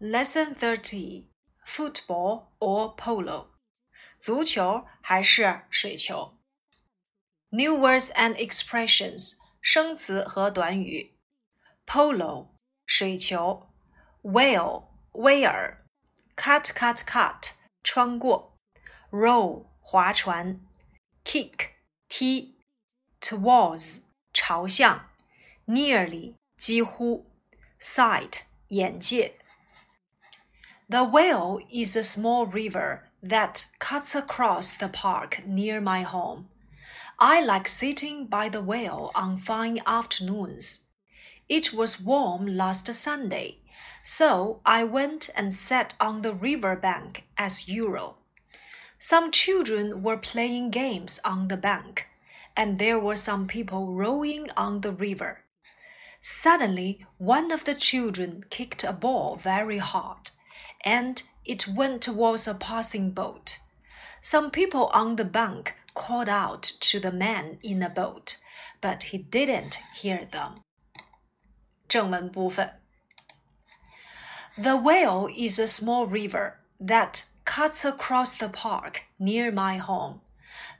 Lesson Thirty: Football or polo? 足球还是水球？New words and expressions 生词和短语：polo 水球，whale 威尔，cut cut cut 穿过，row 划船，kick 踢，towards 朝向，nearly 几乎，sight 眼界。 The Whale is a small river that cuts across the park near my home. I like sitting by the whale on fine afternoons. It was warm last Sunday, so I went and sat on the river bank as usual. Some children were playing games on the bank, and there were some people rowing on the river. Suddenly, one of the children kicked a ball very hard and it went towards a passing boat. Some people on the bank called out to the man in the boat, but he didn't hear them. 正文部分 The Whale is a small river that cuts across the park near my home.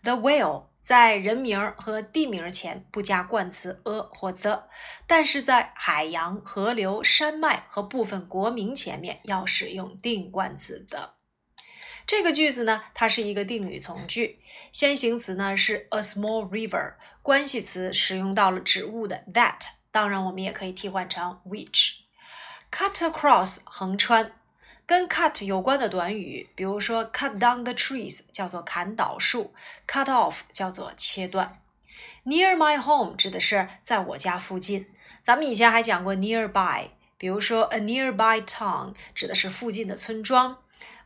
The Whale 在人名和地名前不加冠词 a 或 the，但是在海洋、河流、山脉和部分国名前面要使用定冠词的。这个句子呢，它是一个定语从句，先行词呢是 a small river，关系词使用到了指物的 that，当然我们也可以替换成 which。cut across 横穿。跟 cut 有关的短语，比如说 cut down the trees 叫做砍倒树，cut off 叫做切断。Near my home 指的是在我家附近。咱们以前还讲过 nearby，比如说 a nearby town 指的是附近的村庄。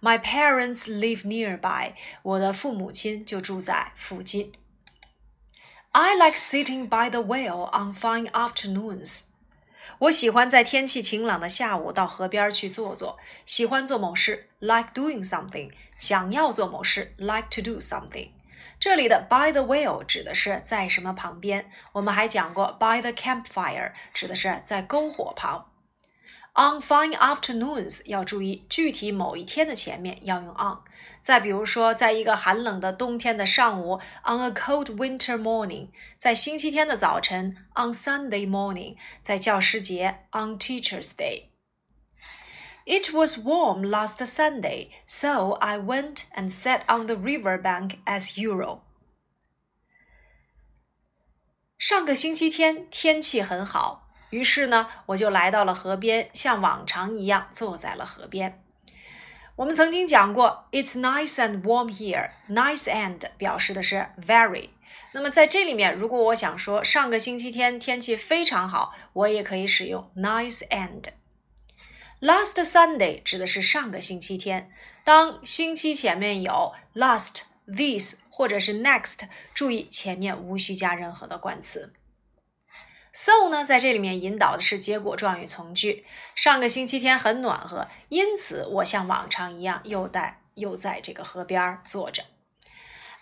My parents live nearby，我的父母亲就住在附近。I like sitting by the well on fine afternoons。我喜欢在天气晴朗的下午到河边去坐坐。喜欢做某事，like doing something；想要做某事，like to do something。这里的 by the will 指的是在什么旁边。我们还讲过 by the campfire 指的是在篝火旁。On fine afternoons 要注意具体某一天的前面要用 on。再比如说，在一个寒冷的冬天的上午，on a cold winter morning；在星期天的早晨，on Sunday morning；在教师节，on Teachers' Day。It was warm last Sunday, so I went and sat on the river bank as usual. 上个星期天天气很好。 于是呢，我就来到了河边，像往常一样坐在了河边。我们曾经讲过，It's nice and warm here. Nice and 表示的是 very。那么在这里面，如果我想说上个星期天天气非常好，我也可以使用 nice and。Last Sunday 指的是上个星期天。当星期前面有 last、this 或者是 next，注意前面无需加任何的冠词。So 呢，在这里面引导的是结果状语从句。上个星期天很暖和，因此我像往常一样又在又在这个河边坐着。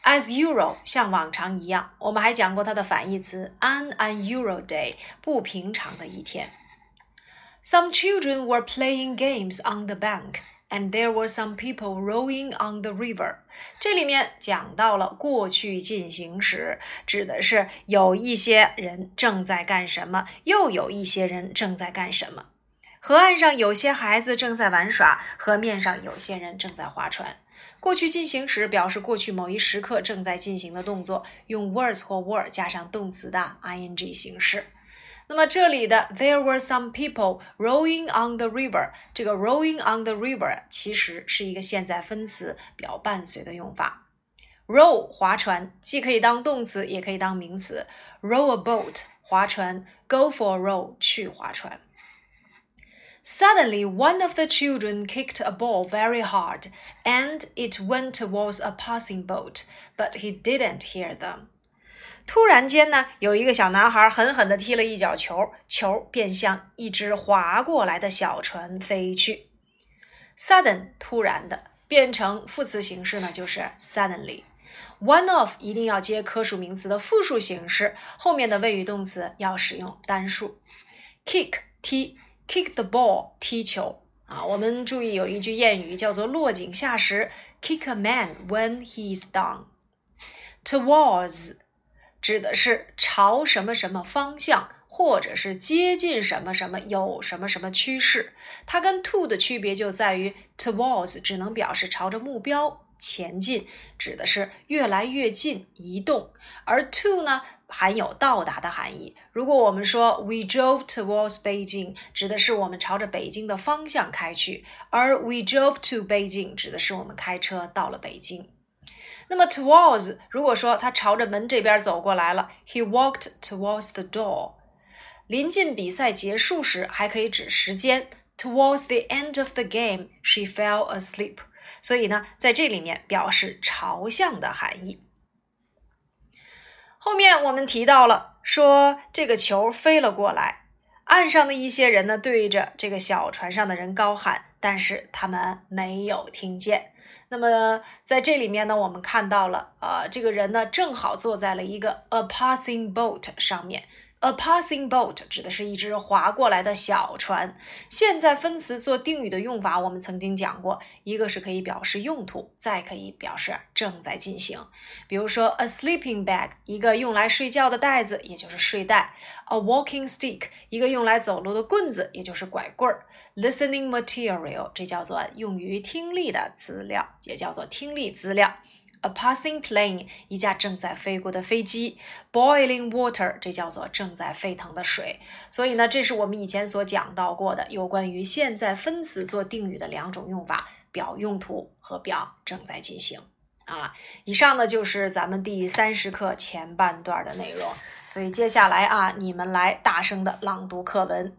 As usual，像往常一样。我们还讲过它的反义词，an unusual day，不平常的一天。Some children were playing games on the bank. And there were some people rowing on the river。这里面讲到了过去进行时，指的是有一些人正在干什么，又有一些人正在干什么。河岸上有些孩子正在玩耍，河面上有些人正在划船。过去进行时表示过去某一时刻正在进行的动作，用 was 或 were 加上动词的 ing 形式。那么这里的 there were some people rowing on the river，这个 rowing on the river 其实是一个现在分词表伴随的用法。row 划船，既可以当动词，也可以当名词。row a boat 划船，go for a row 去划船。Suddenly, one of the children kicked a ball very hard, and it went towards a passing boat, but he didn't hear them. 突然间呢，有一个小男孩狠狠地踢了一脚球，球便向一只划过来的小船飞去。Sudden 突然的变成副词形式呢，就是 suddenly。One of 一定要接可数名词的复数形式，后面的谓语动词要使用单数。Kick 踢，kick the ball 踢球。啊，我们注意有一句谚语叫做“落井下石 ”，kick a man when he's down。Towards 指的是朝什么什么方向，或者是接近什么什么，有什么什么趋势。它跟 to 的区别就在于，towards 只能表示朝着目标前进，指的是越来越近、移动；而 to 呢，含有到达的含义。如果我们说 We drove towards Beijing，指的是我们朝着北京的方向开去；而 We drove to Beijing，指的是我们开车到了北京。那么 towards，如果说他朝着门这边走过来了，He walked towards the door。临近比赛结束时，还可以指时间。Towards the end of the game, she fell asleep。所以呢，在这里面表示朝向的含义。后面我们提到了，说这个球飞了过来，岸上的一些人呢，对着这个小船上的人高喊，但是他们没有听见。那么在这里面呢，我们看到了，呃，这个人呢正好坐在了一个 a passing boat 上面。A passing boat 指的是一只划过来的小船。现在分词做定语的用法，我们曾经讲过，一个是可以表示用途，再可以表示正在进行。比如说，a sleeping bag 一个用来睡觉的袋子，也就是睡袋；a walking stick 一个用来走路的棍子，也就是拐棍儿；listening material 这叫做用于听力的资料，也叫做听力资料。A passing plane，一架正在飞过的飞机。Boiling water，这叫做正在沸腾的水。所以呢，这是我们以前所讲到过的有关于现在分词做定语的两种用法：表用途和表正在进行。啊，以上呢就是咱们第三十课前半段的内容。所以接下来啊，你们来大声的朗读课文。